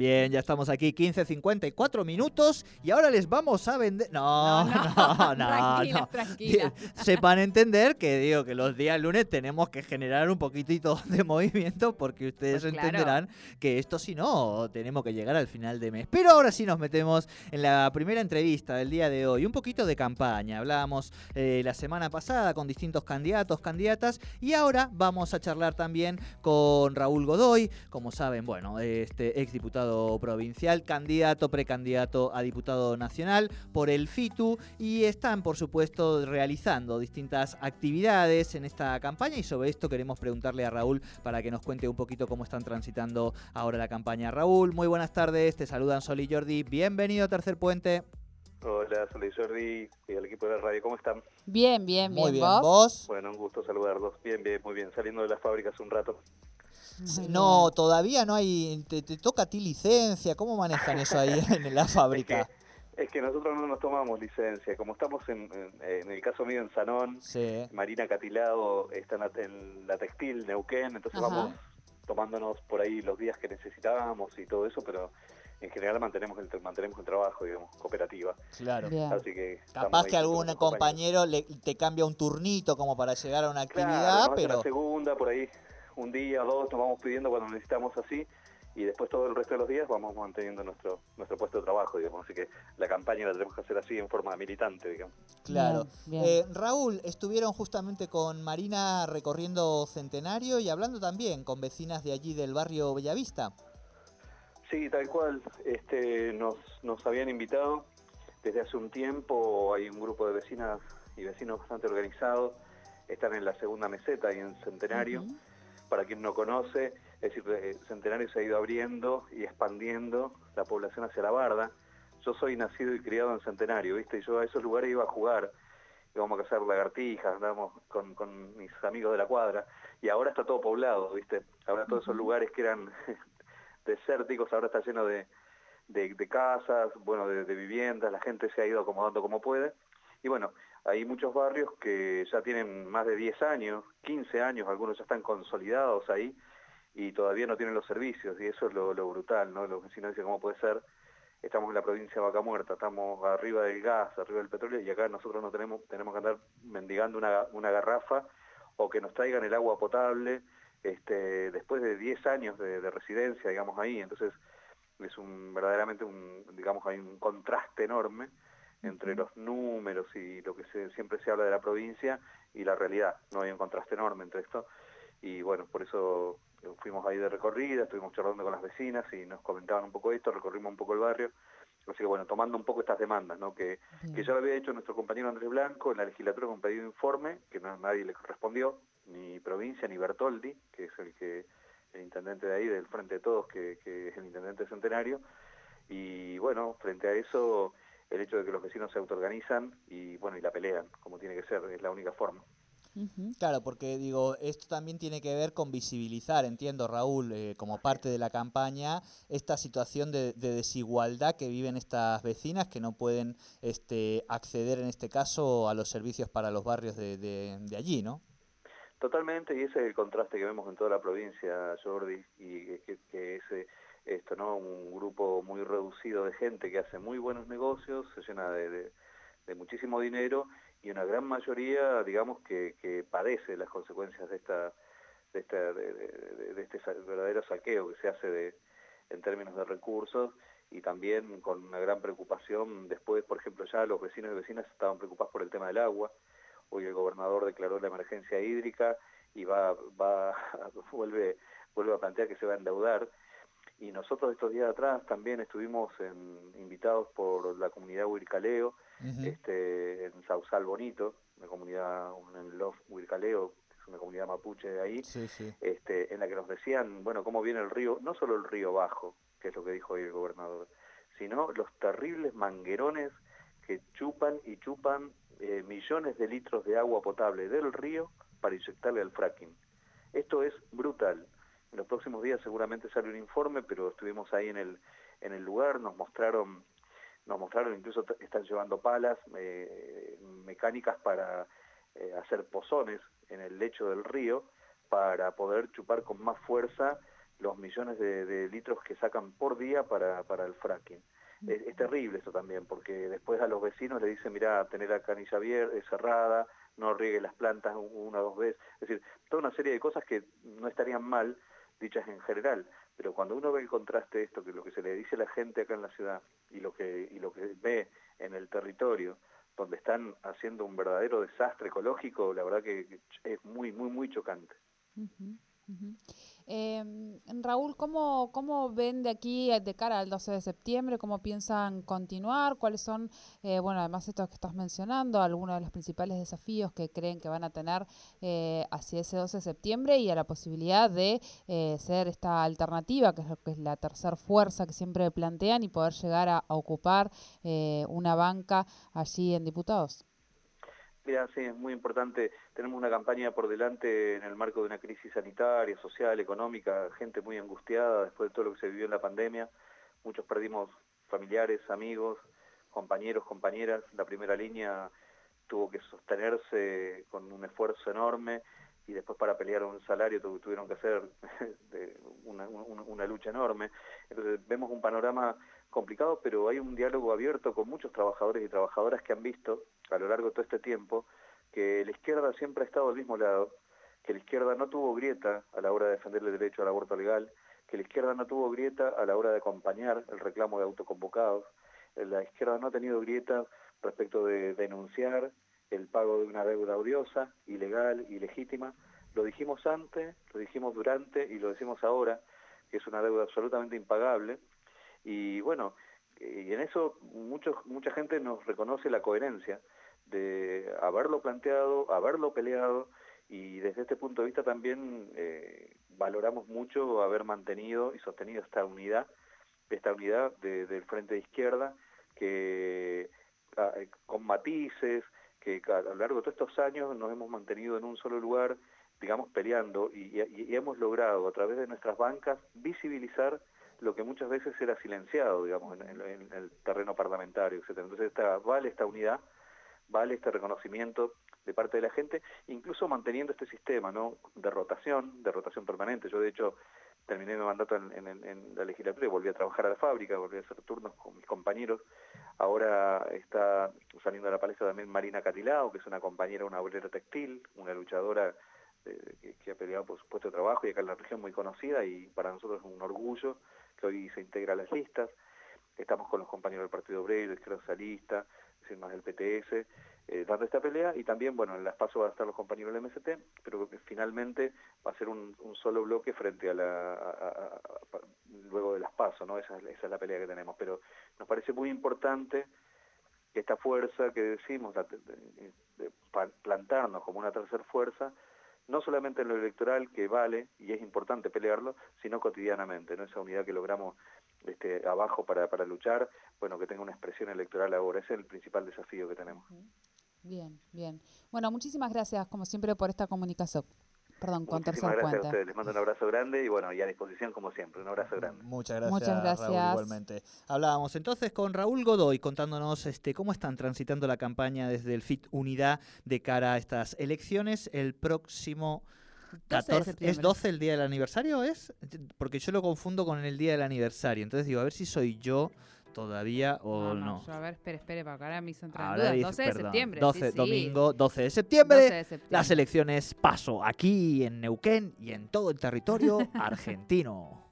Bien, ya estamos aquí, 15.54 minutos y ahora les vamos a vender... No, no, no, no. tranquila, tranquila. Sepan entender que digo que los días lunes tenemos que generar un poquitito de movimiento porque ustedes Pues claro. entenderán que esto si no, tenemos que llegar al final de mes. Pero ahora sí nos metemos en la primera entrevista del día de hoy, un poquito de campaña. Hablábamos eh, la semana pasada con distintos candidatos, candidatas y ahora vamos a charlar también con Raúl Godoy, como saben, bueno, este exdiputado provincial, candidato, precandidato a diputado nacional por el FITU y están, por supuesto, realizando distintas actividades en esta campaña y sobre esto queremos preguntarle a Raúl para que nos cuente un poquito cómo están transitando ahora la campaña. Raúl, muy buenas tardes, te saludan Sol y Jordi, bienvenido a Tercer Puente. Hola, soy Jordi y el equipo de la radio, ¿cómo están? Bien, bien, Muy bien, ¿Vos? ¿vos? Bueno, un gusto saludarlos. Bien, bien, muy bien. Saliendo de la fábrica hace un rato. No, todavía no hay, te, te toca a ti licencia, ¿cómo manejan eso ahí en la fábrica? Es que nosotros no nos tomamos licencia. Como estamos en, en, en el caso mío en Sanón, Sí. Marina Catilado está en la, en la textil, Neuquén, entonces Ajá. vamos tomándonos por ahí los días que necesitábamos y todo eso, pero en general mantenemos el, mantenemos el trabajo, digamos, cooperativa. Claro. Bien. Así que Capaz que algún compañero le, te cambia un turnito como para llegar a una actividad, pero segunda, por ahí un día o dos nos vamos pidiendo cuando necesitamos así y después todo el resto de los días vamos manteniendo nuestro nuestro puesto de trabajo, digamos. Así que la campaña la tenemos que hacer así en forma militante, digamos. claro. Bien, bien. Eh, Raúl, estuvieron justamente con Marina recorriendo Centenario y hablando también con vecinas de allí del barrio Bellavista. Sí, tal cual. Este, nos, nos habían invitado desde hace un tiempo. Hay un grupo de vecinas y vecinos bastante organizados. Están en la segunda meseta y en Centenario. Ujú. Para quien no conoce, es decir, eh, Centenario se ha ido abriendo y expandiendo la población hacia la barda. Yo soy nacido y criado en Centenario, ¿viste? Y yo a esos lugares iba a jugar. Íbamos a cazar lagartijas, andábamos con, con mis amigos de la cuadra. Y ahora está todo poblado, ¿viste? Ahora todos esos lugares que eran desérticos, ahora está lleno de, de, de casas, bueno, de, de viviendas, la gente se ha ido acomodando como puede. Y bueno, hay muchos barrios que ya tienen más de 10 años, 15 años, algunos ya están consolidados ahí y todavía no tienen los servicios y eso es lo, lo brutal, ¿no? Los vecinos dicen, ¿cómo puede ser? Estamos en la provincia de Vaca Muerta, estamos arriba del gas, arriba del petróleo y acá nosotros no tenemos, tenemos que andar mendigando una, una garrafa o que nos traigan el agua potable este, después de 10 años de, de residencia, digamos, ahí. Entonces es un verdaderamente un, digamos, hay un contraste enorme entre los números y lo que se, siempre se habla de la provincia y la realidad. No hay un contraste enorme entre esto. Y bueno, por eso fuimos ahí de recorrida, estuvimos charlando con las vecinas y nos comentaban un poco esto, recorrimos un poco el barrio. Así que bueno, tomando un poco estas demandas, ¿no? Que, que ya lo había hecho nuestro compañero Andrés Blanco en la legislatura con un pedido de informe, que no, nadie le respondió, ni provincia ni Bertoldi, que es el que el intendente de ahí, del Frente de Todos, que, que es el intendente centenario. Y bueno, frente a eso, el hecho de que los vecinos se autoorganizan y bueno, y la pelean, como tiene que ser, es la única forma. Claro, porque digo, esto también tiene que ver con visibilizar, entiendo Raúl, eh, como parte de la campaña, esta situación de, de desigualdad que viven estas vecinas que no pueden este, acceder en este caso a los servicios para los barrios de- de allí, ¿no? Totalmente, y ese es el contraste que vemos en toda la provincia, Jordi, y que, es eh, esto, ¿no? Un grupo muy reducido de gente que hace muy buenos negocios, se llena de, muchísimo dinero, y una gran mayoría, digamos, que, que padece las consecuencias de esta de, esta, este verdadero saqueo que se hace en términos de recursos y también con una gran preocupación después, por ejemplo, ya los vecinos y vecinas estaban preocupados por el tema del agua. Hoy el gobernador declaró la emergencia hídrica y va, va vuelve, vuelve a plantear que se va a endeudar. Y nosotros estos días atrás también estuvimos en- invitados por la comunidad Huircaleo, este, en Sausal Bonito, una comunidad, un Love Huircaleo, que es una comunidad mapuche de ahí, Sí, sí. este, en la que nos decían, bueno, cómo viene el río, no solo el río bajo, que es lo que dijo hoy el gobernador, sino los terribles manguerones que chupan y chupan eh, millones de litros de agua potable del río para inyectarle al fracking. Esto es brutal. En los próximos días seguramente sale un informe, pero estuvimos ahí en el, en el lugar, nos mostraron, nos mostraron, incluso están llevando palas eh, mecánicas para eh, hacer pozones en el lecho del río para poder chupar con más fuerza los millones de, de litros que sacan por día para, para el fracking. Es, terrible eso también, porque después a los vecinos le dicen, mira, tener la canilla abierta, cerrada, no riegue las plantas una o dos veces. Es decir, toda una serie de cosas que no estarían mal dichas en general, pero cuando uno ve el contraste de esto, que lo que se le dice a la gente acá en la ciudad y lo que, y lo que ve en el territorio, donde están haciendo un verdadero desastre ecológico, la verdad que es muy, muy, muy chocante. Em, Raúl, ¿cómo, ¿cómo ven de aquí eh, de cara al 12 de septiembre? ¿Cómo piensan continuar? ¿Cuáles son, eh, bueno, además de estos que estás mencionando, algunos de los principales desafíos que creen que van a tener eh, hacia ese 12 de septiembre y a la posibilidad de eh, ser esta alternativa, que es lo que es la tercera fuerza que siempre plantean y poder llegar a, a ocupar eh, una banca allí en diputados? Sí, es muy importante. Tenemos una campaña por delante en el marco de una crisis sanitaria, social, económica, gente muy angustiada después de todo lo que se vivió en la pandemia. Muchos perdimos familiares, amigos, compañeros, compañeras. La primera línea tuvo que sostenerse con un esfuerzo enorme y después para pelear un salario tu- tuvieron que hacer una- una lucha enorme. Entonces vemos un panorama complicado, pero hay un diálogo abierto con muchos trabajadores y trabajadoras que han visto a lo largo de todo este tiempo que la izquierda siempre ha estado al mismo lado, que la izquierda no tuvo grieta a la hora de defender el derecho al aborto legal, que la izquierda no tuvo grieta a la hora de acompañar el reclamo de autoconvocados, la izquierda no ha tenido grieta respecto de denunciar el pago de una deuda odiosa, ilegal, ilegítima. Lo dijimos antes, lo dijimos durante y lo decimos ahora, que es una deuda absolutamente impagable. Y bueno, eh, y en eso muchos, mucha gente nos reconoce la coherencia de haberlo planteado, haberlo peleado y desde este punto de vista también eh, valoramos mucho haber mantenido y sostenido esta unidad, esta unidad de- del frente de izquierda que ah, eh, con matices, que a lo largo de todos estos años nos hemos mantenido en un solo lugar, digamos, peleando y hemos logrado a través de nuestras bancas visibilizar lo que muchas veces era silenciado, digamos, en, el terreno parlamentario, etcétera. Entonces vale esta unidad, vale este reconocimiento de parte de la gente, incluso manteniendo este sistema, ¿no? De rotación, de rotación permanente. Yo de hecho terminé mi mandato en la legislatura y volví a trabajar a la fábrica, volví a hacer turnos con mis compañeros. Ahora está saliendo a la palestra también Marina Catilao, que es una compañera, una obrera textil, una luchadora eh, que, que ha peleado por su puesto de trabajo y acá en la región muy conocida y para nosotros es un orgullo hoy se integra a las listas. Estamos con los compañeros del Partido Obrero, Izquierda Socialista, decir, más del PTS, eh, dando esta pelea y también, bueno, en las pasos van a estar los compañeros del MST, pero finalmente va a ser un, solo bloque frente a la, luego de las pasos, ¿no? Esa, es- la pelea que tenemos, pero nos parece muy importante esta fuerza que decimos, plantarnos como una tercera fuerza, no solamente en lo electoral, que vale y es importante pelearlo, sino cotidianamente, ¿no? esa unidad que logramos este, abajo para, para luchar, bueno, que tenga una expresión electoral ahora, ese es el principal desafío que tenemos. Bien, bien. Bueno, muchísimas gracias, como siempre, por esta comunicación. Perdón, con Muchísimas Tercer gracias a Puente. ustedes, les mando un abrazo grande y bueno, y a disposición como siempre, un abrazo grande. Muchas gracias, Muchas Raúl, gracias. igualmente. Hablábamos entonces con Raúl Godoy contándonos este, cómo están transitando la campaña desde el FIT Unidad de cara a estas elecciones el próximo 12 de 14. ¿Es septiembre. 12 el día del aniversario? ¿Es? Porque yo lo confundo con el día del aniversario. Entonces digo, a ver si soy yo todavía o no. yo, a ver, espere, espere, porque ahora me hizo entrar en Ahora dudas. dice- 12 de perdón, septiembre. 12, sí, sí. domingo, 12 de septiembre. 12 de septiembre. Las elecciones paso aquí en Neuquén y en todo el territorio argentino.